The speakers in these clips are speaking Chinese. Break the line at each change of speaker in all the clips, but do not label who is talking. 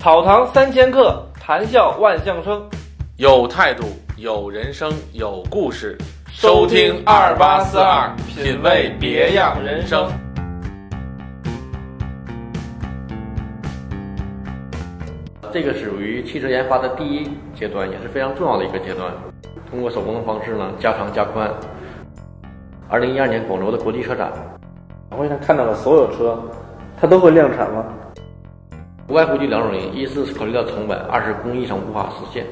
草堂三千客，谈笑万象生。
有态度，有人生，有故事。
收听二八四二，品味别样人生。
这个属于汽车研发的第一阶段，也是非常重要的一个阶段。通过手工的方式呢，加长加宽。二零一二年广州的国际车展，
会上看到了所有车，它都会量产吗？
无外乎就两种原因：一是考虑到成本，二是工艺上无法实现。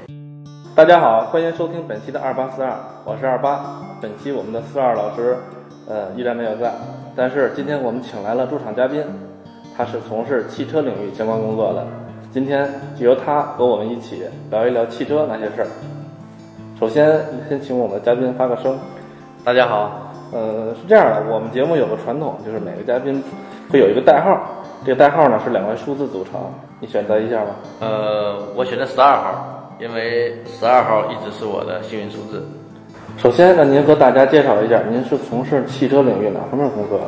大家好，欢迎收听本期的二八四二，我是二八。本期我们的四二老师，呃，依然没有在，但是今天我们请来了驻场嘉宾，他是从事汽车领域相关工作的，今天就由他和我们一起聊一聊汽车那些事儿。首先，先请我们的嘉宾发个声。
大家好。
呃，是这样的，我们节目有个传统，就是每个嘉宾会有一个代号，这个代号呢是两位数字组成，你选择一下吧。
呃，我选择十二号，因为十二号一直是我的幸运数字。
首先，呢，您和大家介绍一下，您是从事汽车领域哪方面工作的？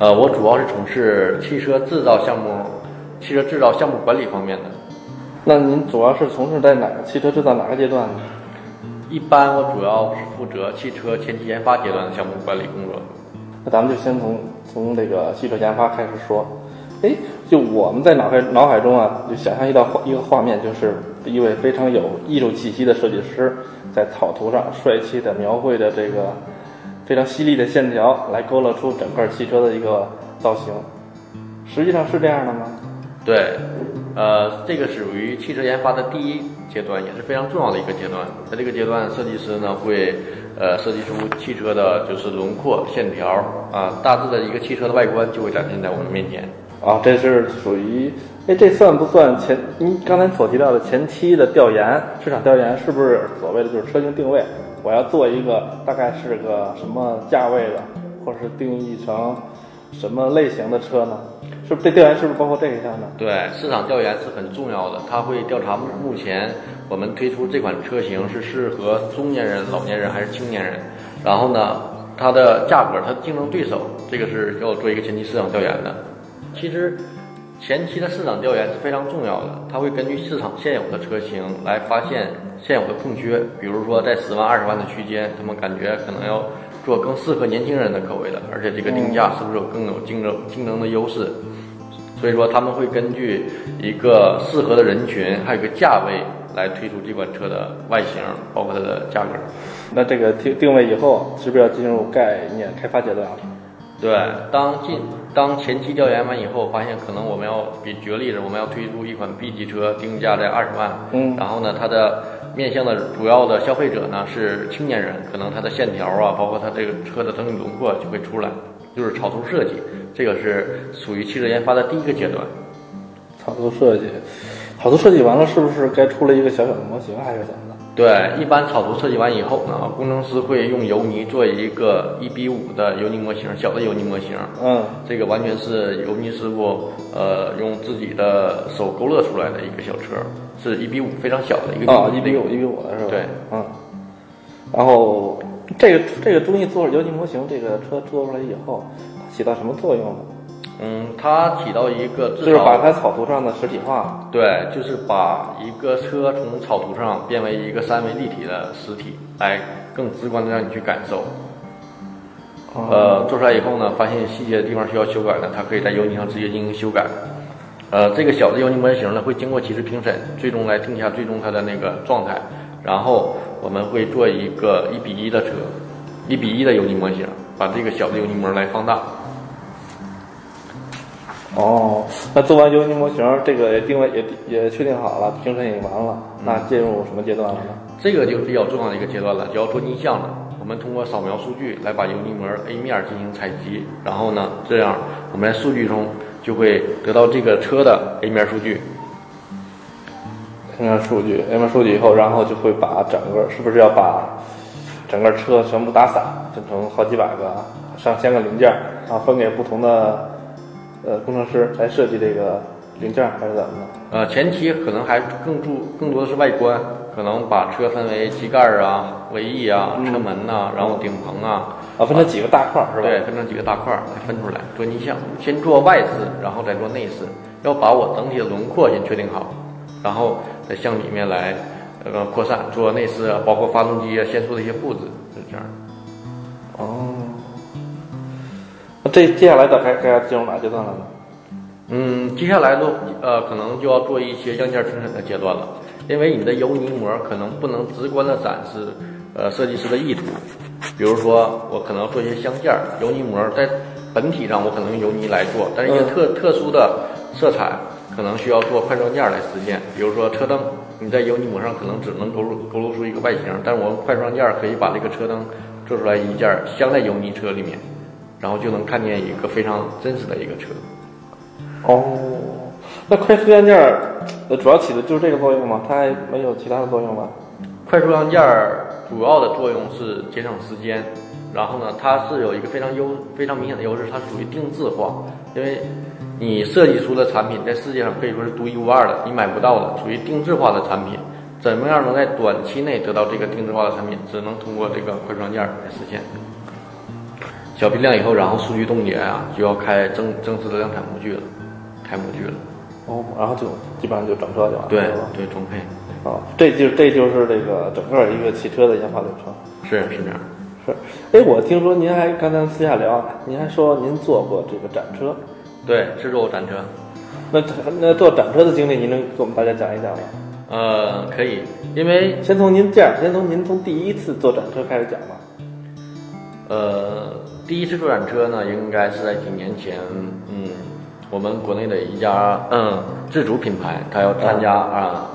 呃，我主要是从事汽车制造项目、汽车制造项目管理方面的。
那您主要是从事在哪个汽车制造哪个阶段呢？
一般我主要是负责汽车前期研发阶段的项目管理工作。
那咱们就先从从这个汽车研发开始说。哎，就我们在脑海脑海中啊，就想象一道画一个画面，就是一位非常有艺术气息的设计师，在草图上帅气的描绘着这个非常犀利的线条，来勾勒出整个汽车的一个造型。实际上是这样的吗？
对，呃，这个属于汽车研发的第一阶段，也是非常重要的一个阶段。在这个阶段，设计师呢会，呃，设计出汽车的就是轮廓、线条啊，大致的一个汽车的外观就会展现在我们面前。
啊，这是属于，哎，这算不算前？您刚才所提到的前期的调研、市场调研，是不是所谓的就是车型定位？我要做一个大概是个什么价位的，或者是定义成什么类型的车呢？是不是这调研是不是包括这一项呢？
对，市场调研是很重要的，它会调查目前我们推出这款车型是适合中年人、老年人还是青年人，然后呢，它的价格、它的竞争对手，这个是要做一个前期市场调研的。其实前期的市场调研是非常重要的，它会根据市场现有的车型来发现现有的空缺，比如说在十万、二十万的区间，他们感觉可能要做更适合年轻人的口味的，而且这个定价是不是有更有竞争竞争的优势？所以说他们会根据一个适合的人群，还有个价位来推出这款车的外形，包括它的价格。
那这个定定位以后，是不是要进入概念开发阶段了？
对，当进当前期调研完以后，发现可能我们要比举个例子，我们要推出一款 B 级车，定价在二十万，
嗯，
然后呢，它的面向的主要的消费者呢是青年人，可能它的线条啊，包括它这个车的整体轮廓就会出来，就是草图设计，这个是属于汽车研发的第一个阶段。
草图设计，草图设计完了，是不是该出了一个小小的模型，还是怎么的？
对，一般草图设计完以后呢，工程师会用油泥做一个一比五的油泥模型，小的油泥模型。
嗯，
这个完全是油泥师傅呃用自己的手勾勒出来的一个小车，是一比五非常小的一个。
啊，一比五，一比五的是吧？
对，
嗯。然后这个这个东西做油泥模型，这个车做出来以后，起到什么作用呢？
嗯，它起到一个
就是把它草图上的实体化。
对，就是把一个车从草图上变为一个三维立体的实体，来更直观的让你去感受。呃，做出来以后呢，发现细节的地方需要修改呢，它可以在油泥上直接进行修改。呃，这个小的油泥模型呢，会经过几次评审，最终来定下最终它的那个状态。然后我们会做一个一比一的车，一比一的油泥模型，把这个小的油泥模来放大。
哦，那做完油泥模型，这个定位也也确定好了，评审也完了，那进入什么阶段了呢？
这个就比较重要的一个阶段了，就要做逆向了。我们通过扫描数据来把油泥膜 A 面进行采集，然后呢，这样我们在数据中就会得到这个车的 A 面数据。
A 面数据，A 面数据以后，然后就会把整个是不是要把整个车全部打散，分成好几百个、上千个零件，然后分给不同的。呃，工程师来设计这个零件还是怎么的？
呃，前期可能还更注更多的是外观，可能把车分为机盖啊、尾翼啊、车门呐，然后顶棚啊，
啊，分成几个大块是吧？
对，分成几个大块来分出来做逆向，先做外饰，然后再做内饰，要把我整体的轮廓先确定好。然后再向里面来呃扩散，做内饰啊，包括发动机啊、线束的一些布置，是这样。
哦，那这接下来的该该进入哪阶段了呢？
嗯，接下来都呃可能就要做一些样件评审的阶段了，因为你的油泥膜可能不能直观的展示呃设计师的意图，比如说我可能做一些镶件儿，油泥膜在本体上我可能用油泥来做，但是一些特、特殊的色彩可能需要做快装件儿来实现，比如说车灯，你在油泥膜上可能只能勾勒勾勒出一个外形，但是我们快装件儿可以把这个车灯做出来一件儿镶在油泥车里面，然后就能看见一个非常真实的一个车。
哦，那快速元件儿呃主要起的就是这个作用吗？它还没有其他的作用吗？
快速样件儿主要的作用是节省时间，然后呢，它是有一个非常优非常明显的优势，它属于定制化，因为你设计出的产品在世界上可以说是独一无二的，你买不到的，属于定制化的产品。怎么样能在短期内得到这个定制化的产品，只能通过这个快速样件儿来实现。小批量以后，然后数据冻结啊，就要开正正式的量产模具了，开模具了。
哦，然后就基本上就整车就完了。
对对，中配
啊，这就这就是这个整个一个汽车的研发流程。
是是这样。
是，哎，我听说您还刚才私下聊啊，您还说您做过这个展车，
对，是做展车。
那那做展车的经历，您能给我们大家讲一讲吗？
呃，可以，因为
先从您这样，先从您从第一次做展车开始讲吧。
呃，第一次做展车呢，应该是在几年前，嗯，我们国内的一家嗯自主品牌，它要参加啊，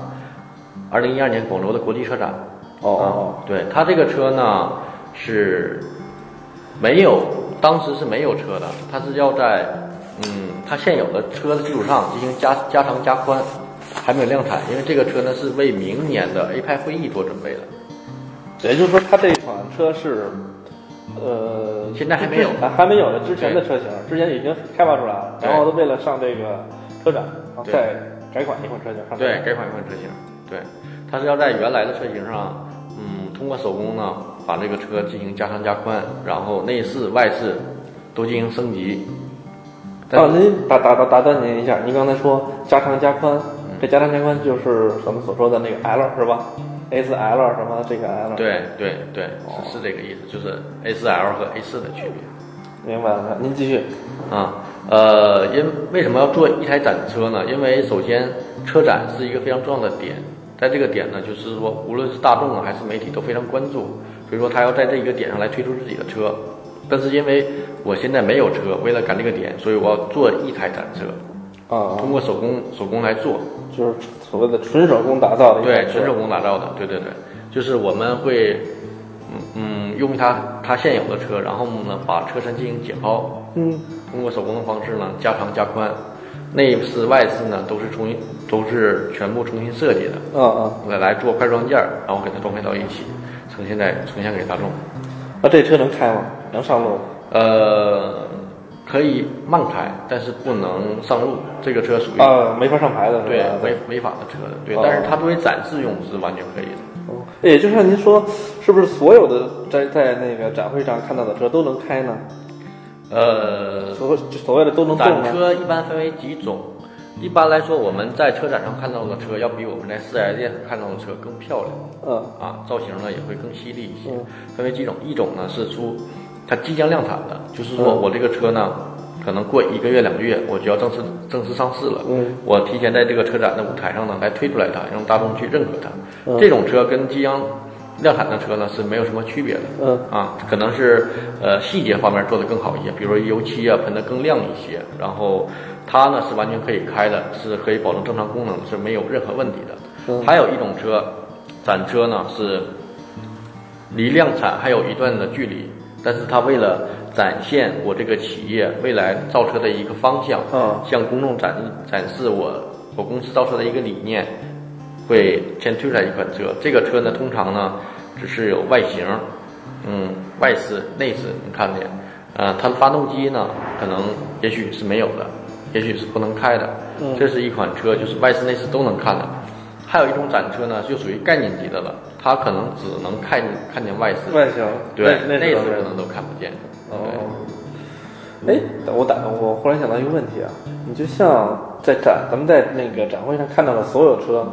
二零一二年广州的国际车展。
哦哦
啊对，它这个车呢是没有，当时是没有车的，它是要在嗯它现有的车的基础上进行加加长加宽，还没有量产，因为这个车呢是为明年的 A 派会议做准备的。
也就是说，它这款车是，呃，
现在还没有
还还没有呢之前的车型，之前已经开发出来了，然后为了上这个车展，然后再改款一款车型
对，改款一款车型，对，它是要在原来的车型上，嗯，通过手工呢，把这个车进行加长加宽，然后内饰、外饰都进行升级。但
哦，您打打打打断您一下，您刚才说加长加宽，
嗯。
这加长加宽就是咱们所说的那个 L 是吧？S L 什么这个 L？，
对对对，是是这个意思，就是 A4L 和 A4 的区别。
明白了。您继续。
啊，呃，因为什么要做一台展车呢？因为首先车展是一个非常重要的点，在这个点呢，就是说无论是大众啊还是媒体都非常关注，所以说他要在这一个点上来推出自己的车。但是因为我现在没有车，为了赶这个点，所以我要做一台展车，
啊，
通过手工手工来做，
就是所谓的纯手工打造的
对，纯手工打造的，对对对，就是我们会，嗯嗯，用它它现有的车，然后呢把车身进行解剖，
嗯，
通过手工的方式呢加长加宽，内饰外饰呢都是重新都是全部重新设计的，
嗯嗯，
来来做快装件，然后给它装配到一起，呈现在呈现给大众。
那这车能开吗？能上路吗？
呃，可以慢开，但是不能上路。这个车属于、
啊，没法上牌的？
对违违法的车的，对，
哦
但是它作为展示用是完全可以的。
哦，也就是说，您说是不是所有的在在那个展会上看到的车都能开呢？
呃，
所所谓的都能动
展
呢？
车一般分为几种，一般来说，我们在车展上看到的车要比我们在四 S 店看到的车更漂亮
嗯
啊，造型呢也会更犀利一些
嗯。
分为几种，一种呢是出它即将量产的，就是说
嗯
我这个车呢，可能过一个月两个月我就要正式正式上市了。
嗯
我提前在这个车展的舞台上呢来推出来它，让大众去认可它。
嗯
这种车跟即将量产的车呢是没有什么区别的。
嗯
啊，可能是呃细节方面做得更好一些，比如说油漆啊喷得更亮一些，然后它呢是完全可以开的，是可以保证正常功能，是没有任何问题的。
嗯
还有一种车，展车呢是离量产还有一段的距离，但是它为了展现我这个企业未来造车的一个方向，
嗯
向公众展展示我我公司造车的一个理念，会先推出来一款车。这个车呢，通常呢只是有外形，嗯，外饰、内饰能看见，呃，它的发动机呢，可能也许是没有的，也许是不能开的。
嗯
这是一款车，就是外饰、内饰都能看的。还有一种展车呢，就属于概念级的了，它可能只能看看见外饰，
外形。
对，
内
内饰
饰
可能都看不见。
哦，哎，我打我忽然想到一个问题啊，你就像在展咱们在那个展会上看到的所有车，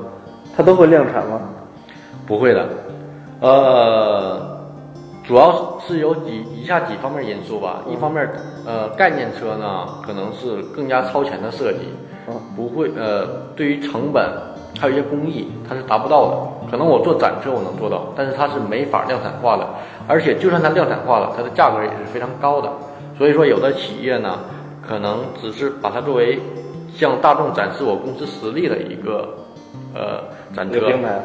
它都会量产吗？
不会的，呃，主要是有几以下几方面因素吧。一方面，呃，概念车呢可能是更加超前的设计，
嗯。
不会呃，对于成本还有一些工艺它是达不到的。可能我做展车我能做到，但是它是没法量产化的。而且就算它量产化了，它的价格也是非常高的。所以说，有的企业呢，可能只是把它作为向大众展示我公司实力的一个呃展车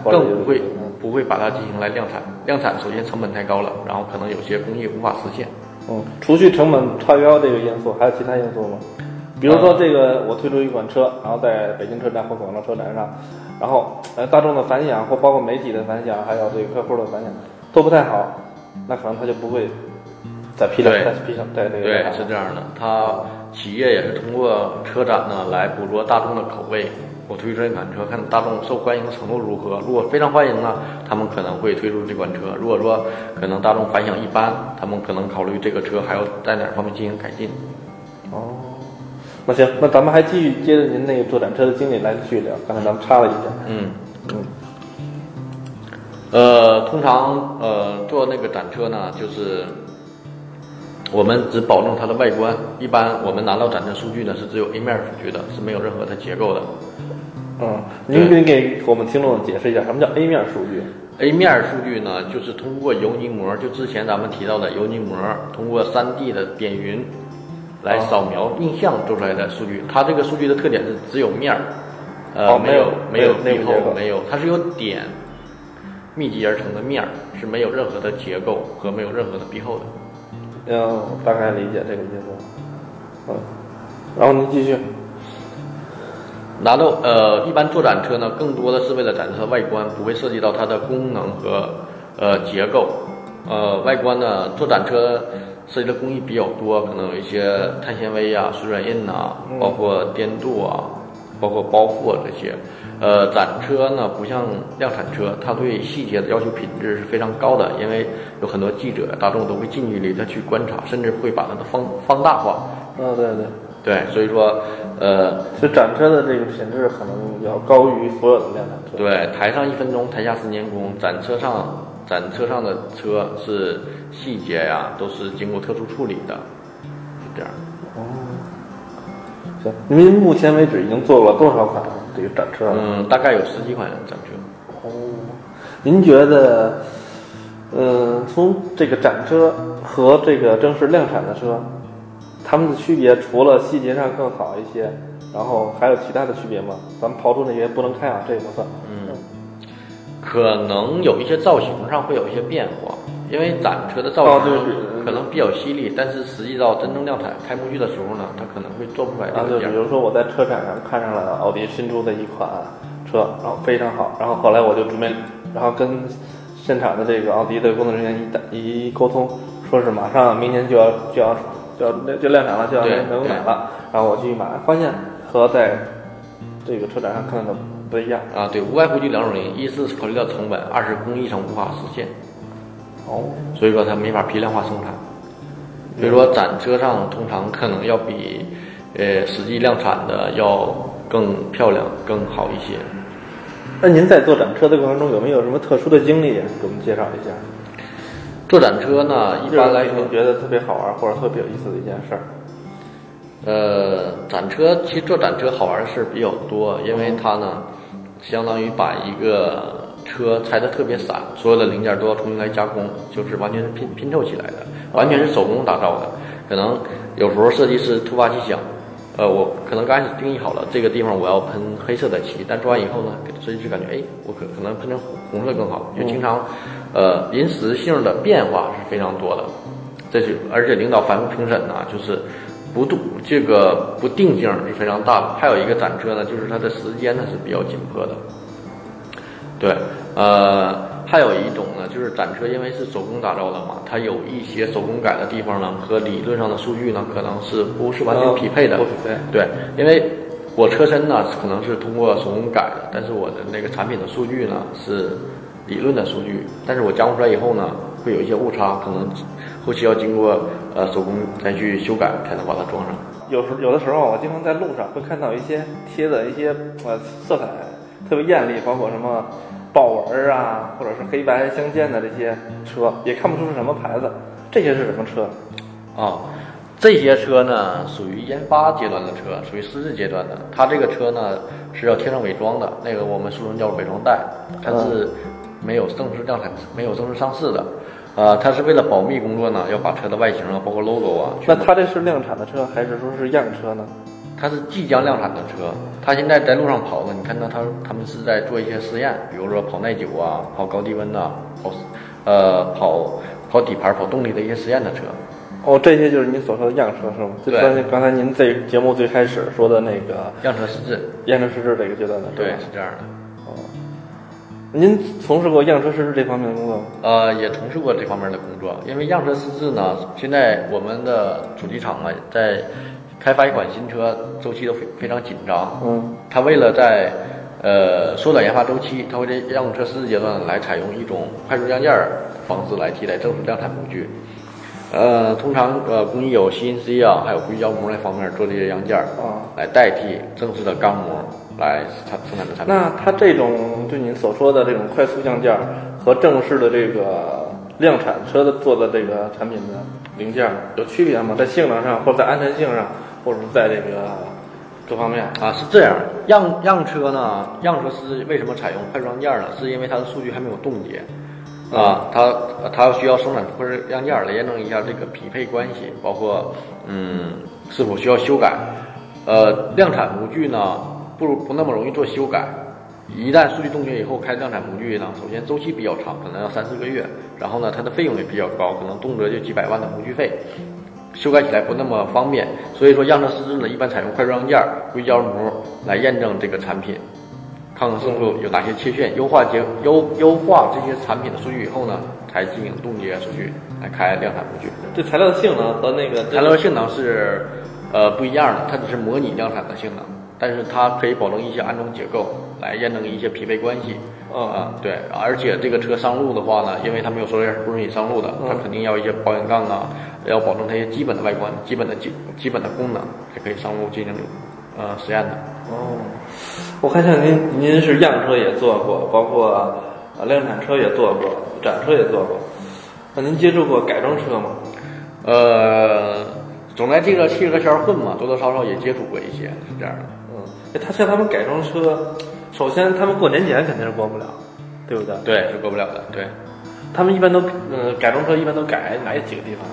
更不会
嗯
不会把它进行来量产。量产首先成本太高了，然后可能有些工艺无法实现。
嗯，除去成本超标这个因素，还有其他因素吗？比如说这个，我推出一款车，然后在北京车展或广州车展上，然后呃大众的反响或包括媒体的反响，还有这个客户的反响都不太好，那可能他就不会在批量
对
在批量在这个
对，是这样的。他企业也是通过车展呢来捕捉大众的口味。我推出一款车，看大众受欢迎程度如何。如果非常欢迎呢，他们可能会推出这款车；如果说可能大众反响一般，他们可能考虑这个车还要在哪方面进行改进。
哦，那行，那咱们还继续接着您那个做展车的经历来继续聊。刚才咱们插了一下，
嗯，
嗯，
呃，通常呃做那个展车呢，就是我们只保证它的外观。一般我们拿到展车数据呢是只有 A 面数据的，是没有任何的结构的。
嗯，您可以给我们听众解释一下什么叫 A 面数据
？A 面数据呢，就是通过油泥膜，就之前咱们提到的油泥膜，通过 3D 的点云来扫描印象做出来的数据。它这个数据的特点是只有面儿，呃，
哦没有
没有壁厚没有，它是由点密集而成的面儿，是没有任何的结构和没有任何的壁厚的。
嗯，大概理解这个意思。嗯，然后您继续。
拿到呃，一般做展车呢，更多的是为了展示它外观，不会涉及到它的功能和呃结构。呃，外观呢，做展车涉及的工艺比较多，可能有一些碳纤维啊、水软印呐、包括电镀啊，包括包覆啊这些。呃，展车呢不像量产车，它对细节的要求品质是非常高的，因为有很多记者、大众都会近距离的去观察，甚至会把它的放放大化。
嗯，对对。
对，所以说，呃，
就展车的这个品质可能要高于所有的量产车。
对，台上一分钟，台下十年功。展车上，展车上的车是细节呀，都是经过特殊处理的，是这样。
哦行，您目前为止已经做了多少款这个展车了？
嗯，大概有十几款展车。
哦，您觉得，嗯，从这个展车和这个正式量产的车，它们的区别除了细节上更好一些，然后还有其他的区别吗？咱们刨出那些不能开啊，这个不算。
嗯，可能有一些造型上会有一些变化，因为展车的造型可能比较犀利，但是实际到真正量产开模具的时候呢，它可能会做不出来这个件儿。
比如说我在车展上看上了奥迪新出的一款车，然后非常好，然后后来我就准备，然后跟现场的这个奥迪的工作人员一打一沟通，说是马上明年就要就要就要就量产了，就要
对
能买了，然后我去买，发现和在这个车展上看到的不一样。
啊，对，无外乎就两种原因，一是考虑到成本，二是工艺上无法实现。
哦，
所以说它没法批量化生产。所以说展车上通常可能要比呃实际量产的要更漂亮、更好一些。
那您在做展车的过程中有没有什么特殊的经历，给我们介绍一下？
做展车呢，一般来说，
觉得特别好玩或者特别有意思的一件事儿。
呃，展车其实做展车好玩的事儿比较多，因为它呢，相当于把一个车拆的特别散，所有的零件都要重新来加工，就是完全是拼拼凑起来的，完全是手工打造的。可能有时候设计师突发奇想，呃，我可能刚开始定义好了这个地方我要喷黑色的漆，但做完以后呢，设计师感觉，哎，我可可能喷成红色更好，就经常，呃，临时性的变化是非常多的。这是而且领导反复评审呢，就是不度这个不定性是非常大的。还有一个展车呢，就是它的时间呢是比较紧迫的。对，呃，还有一种呢，就是展车因为是手工打造的嘛，它有一些手工改的地方呢，和理论上的数据呢，可能是不是完全匹配的。
不匹配
对，因为我车身呢可能是通过手工改的，但是我的那个产品的数据呢是理论的数据，但是我加工出来以后呢，会有一些误差，可能后期要经过呃手工再去修改才能把它装上。
有时有的时候我经常在路上会看到一些贴的一些呃色彩特别艳丽，包括什么豹纹儿啊，或者是黑白相间的这些车，也看不出是什么牌子。这些是什么车？
啊，这些车呢属于研发阶段的车，属于试制阶段的。它这个车呢是要贴上伪装的，那个我们俗称叫伪装带，它是没有正式量产、没有正式上市的。呃，它是为了保密工作呢，要把车的外形啊，包括 logo 啊，
那它这是量产的车，还是说是样车呢？
它是即将量产的车，它现在在路上跑呢。你看到它，他们是在做一些实验，比如说跑耐久啊，跑高低温呐、跑呃跑跑底盘、跑动力的一些实验的车。
哦，这些就是您所说的样车是吗？就
对
刚才刚才您这节目最开始说的那个
样车试制，
样车试制这个阶段的，
对，
吧
是这样的。
您从事过样车试制这方面的工作吗？
呃，也从事过这方面的工作。因为样车试制呢，现在我们的主机厂啊，在开发一款新车，周期都非非常紧张。
嗯，
他为了在呃缩短研发周期，他会在样车试制阶段来采用一种快速样件儿方式来替代正式量产模具。呃，通常呃工艺有 CNC 啊，还有硅胶膜那方面做这些样件儿
啊，
来代替正式的钢模来产生产的产品。
那它这种就您所说的这种快速降价和正式的这个量产车的做的这个产品的零件儿有区别吗？在性能上，或者在安全性上，或者是在这个各方面？
啊，是这样，样样车呢，样车是为什么采用快速样件呢？是因为它的数据还没有冻结，啊，它它需要生产出快速样件来验证一下这个匹配关系，包括嗯是否需要修改。呃，量产模具呢不如不那么容易做修改，一旦数据冻结以后开量产模具呢，首先周期比较长，可能要三四个月，然后呢它的费用也比较高，可能动辄就几百万的模具费。修改起来不那么方便，所以说样车试制呢，一般采用快速样件、硅胶膜来验证这个产品，看看是否有哪些缺陷，优化结优优化这些产品的数据以后呢，才进行冻结数据来开量产模具。
这材料的性能和那个
材料性能是呃不一样的，它只是模拟量产的性能，但是它可以保证一些安装结构来验证一些匹配关系。
嗯
啊，对，而且这个车上路的话呢，因为它没有塑料件是不允许上路的，它肯定要一些保险杠啊，要保证它一些基本的外观、基本的基基本的功能，才可以上路进行呃实验的。
哦，我看像您，您是样车也做过，包括呃量产车也做过，展车也做过。那您接触过改装车吗？
呃，总在这个汽车圈混嘛，多多少少也接触过一些，是这样的。
他像他们改装车，首先他们过年检肯定是过不了，对不对？
对，是过不了的。对，
他们一般都，呃，改装车一般都改哪几个地方？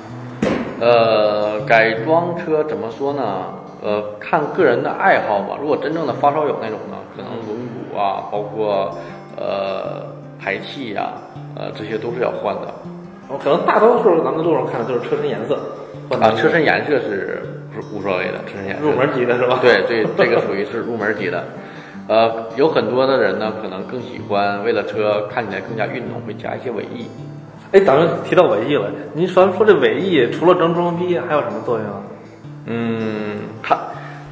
呃，改装车怎么说呢？呃，看个人的爱好吧。如果真正的发烧友那种呢，可能轮毂啊，包括呃排气呀、呃这些都是要换的。
我可能大多数咱们路上看的都是车身颜色，换
啊，车身颜色是无所谓的？车身颜色
入门级的是吧？
对对，这个属于是入门级的。呃，有很多的人呢，可能更喜欢为了车看起来更加运动，会加一些尾翼。
哎，咱们提到尾翼了，您说说这尾翼除了能装逼，还有什么作用啊？
嗯，它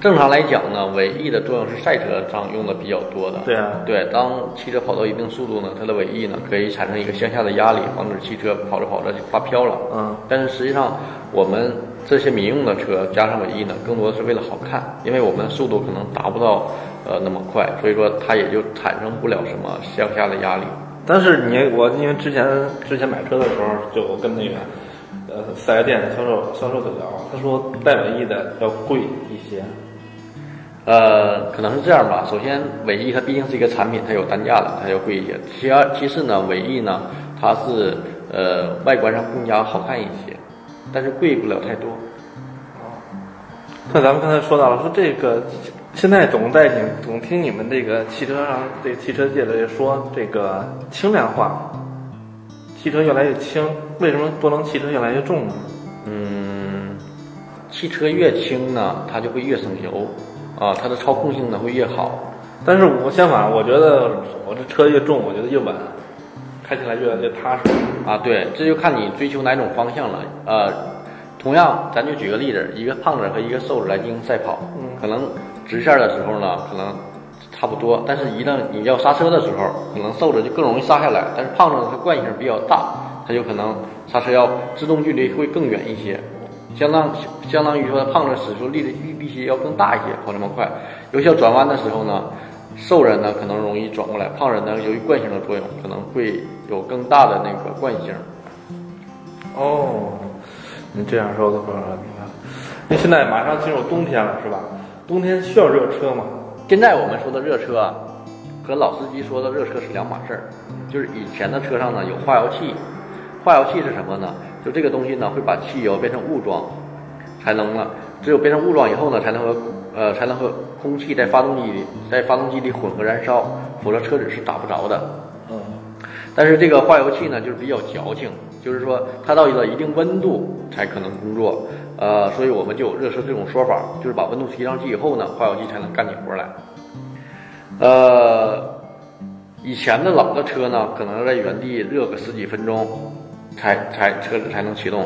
正常来讲呢，尾翼的作用是赛车上用的比较多的。
对啊
对，当汽车跑到一定速度呢，它的尾翼呢可以产生一个向下的压力，防止汽车跑着跑着就发飘了。
嗯
但是实际上，我们这些民用的车加上尾翼呢，更多的是为了好看，因为我们速度可能达不到呃那么快，所以说它也就产生不了什么向下的压力。
但是你我因为之前之前买车的时候就跟那个呃四 S 店的销售销售就聊，他说带尾翼的要贵一些。
呃，可能是这样吧。首先，尾翼它毕竟是一个产品，它有单价的，它要贵一些。其二，其次呢，尾翼呢，它是呃外观上更加好看一些，但是贵不了太多。
那咱们刚才说到了，说这个现在总在你总听你们这个汽车上这个汽车界的说这个轻量化，汽车越来越轻，为什么不能汽车越来越重呢？
嗯，汽车越轻呢，它就会越省油，啊，它的操控性呢会越好。
但是我相反，我觉得我这车越重，我觉得越稳，开起来越越踏实。
啊，对，这就看你追求哪种方向了。呃，同样，咱就举个例子，一个胖子和一个瘦子来进行赛跑，
嗯
可能直线的时候呢，可能差不多，但是一旦你要刹车的时候，可能瘦子就更容易刹下来，但是胖子他惯性比较大，他就可能刹车要制动距离会更远一些。相当相当于说胖子使出力的力力气要更大一些，跑那么快。尤其要转弯的时候呢，瘦人呢可能容易转过来，胖人呢由于惯性的作用，可能会有更大的那个惯性。
哦，你这样说的话，明白了。那现在马上进入冬天了，是吧？冬天需要热车吗？
现在我们说的热车啊，和老司机说的热车是两码事儿。就是以前的车上呢有化油器，化油器是什么呢？就这个东西呢会把汽油变成雾状，才能呢只有变成雾状以后呢才能和呃才能和空气在发动机里在发动机里混合燃烧，否则车子是打不着的。
嗯，
但是这个化油器呢就是比较矫情，就是说它到了一定温度才可能工作，呃，所以我们就有热车这种说法，就是把温度提上去以后呢，化油器才能干起活来。呃，以前的老的车呢，可能在原地热个十几分钟，才才车子才能启动。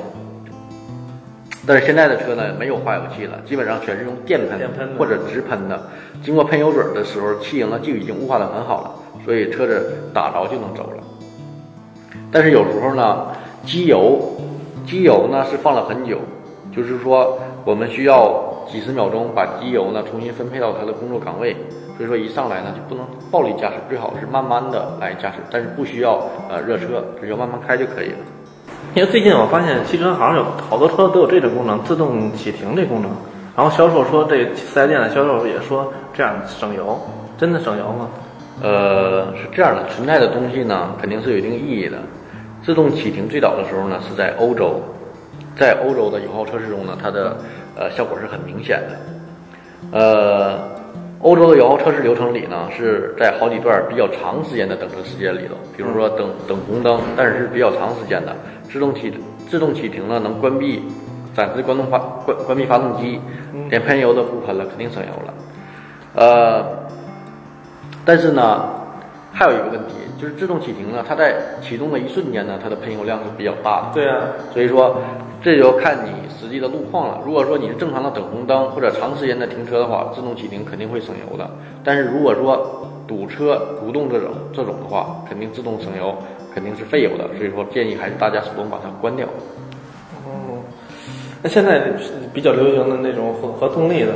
但是现在的车呢，没有化油器了，基本上全是用电喷或者直喷的。经过喷油嘴的时候，气盈呢就已经雾化的很好了，所以车子打着就能走了。但是有时候呢，机油，机油呢是放了很久，就是说我们需要几十秒钟把机油呢重新分配到它的工作岗位，所以说一上来呢就不能暴力驾驶，最好是慢慢的来驾驶，但是不需要呃热车，只要慢慢开就可以了。
因为最近我发现汽车好像有好多车都有这种功能，自动启停这功能。然后销售说，这四 S 店的销售也说这样省油，真的省油吗？
呃，是这样的，存在的东西呢，肯定是有一定意义的。自动启停最早的时候呢，是在欧洲，在欧洲的油耗测试中呢，它的呃效果是很明显的。呃，欧洲的油耗测试流程里呢，是在好几段比较长时间的等车时间里头，比如说等等红灯，但是是比较长时间的。自动启自动启停呢，能关闭暂时关动发关关闭发动机，连喷油都不喷了，肯定省油了。呃，但是呢，还有一个问题，就是自动启停呢，它在启动的一瞬间呢，它的喷油量是比较大的。
对啊，
所以说这就看你实际的路况了。如果说你是正常的等红灯或者长时间的停车的话，自动启停肯定会省油的。但是如果说堵车、不动这种这种的话，肯定自动省油，肯定是费油的。所以说建议还是大家手动把它关掉。
哦，那现在比较流行的那种混合动力的，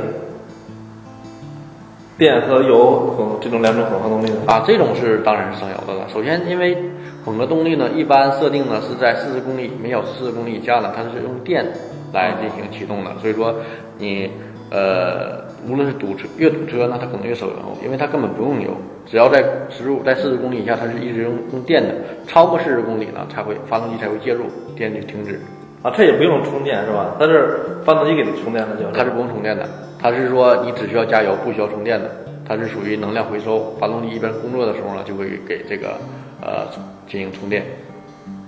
电和油混这种两种混合动力呢
啊，这种是当然是省油的了。首先，因为混合动力呢，一般设定呢是在四十公里每小时四十公里以下呢，它是用电来进行启动的。所以说，你呃，无论是堵车越堵车呢，它可能越省油，因为它根本不用油，只要在十五在四十公里以下，它是一直用用电的。超过四十公里呢，才会发动机才会介入，电就停止。
啊，这也不用充电是吧？它是发动机给你充电的，就是
它是不用充电的，它是说你只需要加油，不需要充电的。它是属于能量回收，发动机一般工作的时候呢，就会给这个呃进行充电。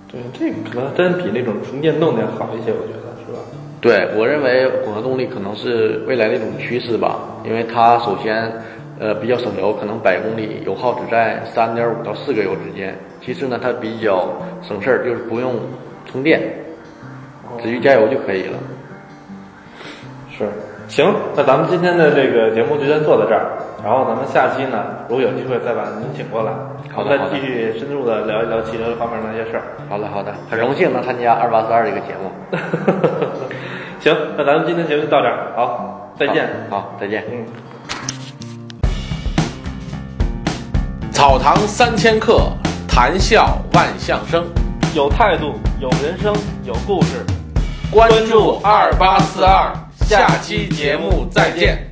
对，这个可能真比那种纯电动的要好一些，我觉得是吧？
对我认为混合动力可能是未来的一种趋势吧，因为它首先呃比较省油，可能百公里油耗只在三点五到四个油之间。其次呢，它比较省事儿，就是不用充电，只需加油就可以了。
是，行，那咱们今天的这个节目就先做到这儿，然后咱们下期呢，如果有机会再把您请过来，
好的
再继续深入的聊一聊汽车方面的那些事儿。
好的好的，很荣幸能参加二八四二这个节目。
行，那咱们今天节目就到这儿，好，再见。
好，好再见。
嗯。
草堂三千客，谈笑万象生。
有态度，有人生，有故事。
关注二八四二，下期节目再见。